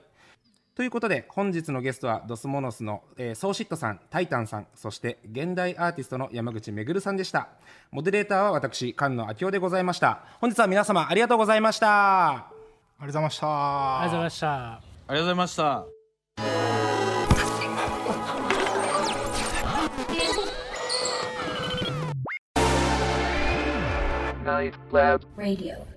ということで本日のゲストはドスモノスの、えー、ソーシットさんタイタンさんそして現代アーティストの山口めぐるさんでした。モデレーターは私菅野昭夫でございました。本日は皆様ありがとうございました。ありがとうございました。ありがとうございました。ありがとうございました。Night Lab Radio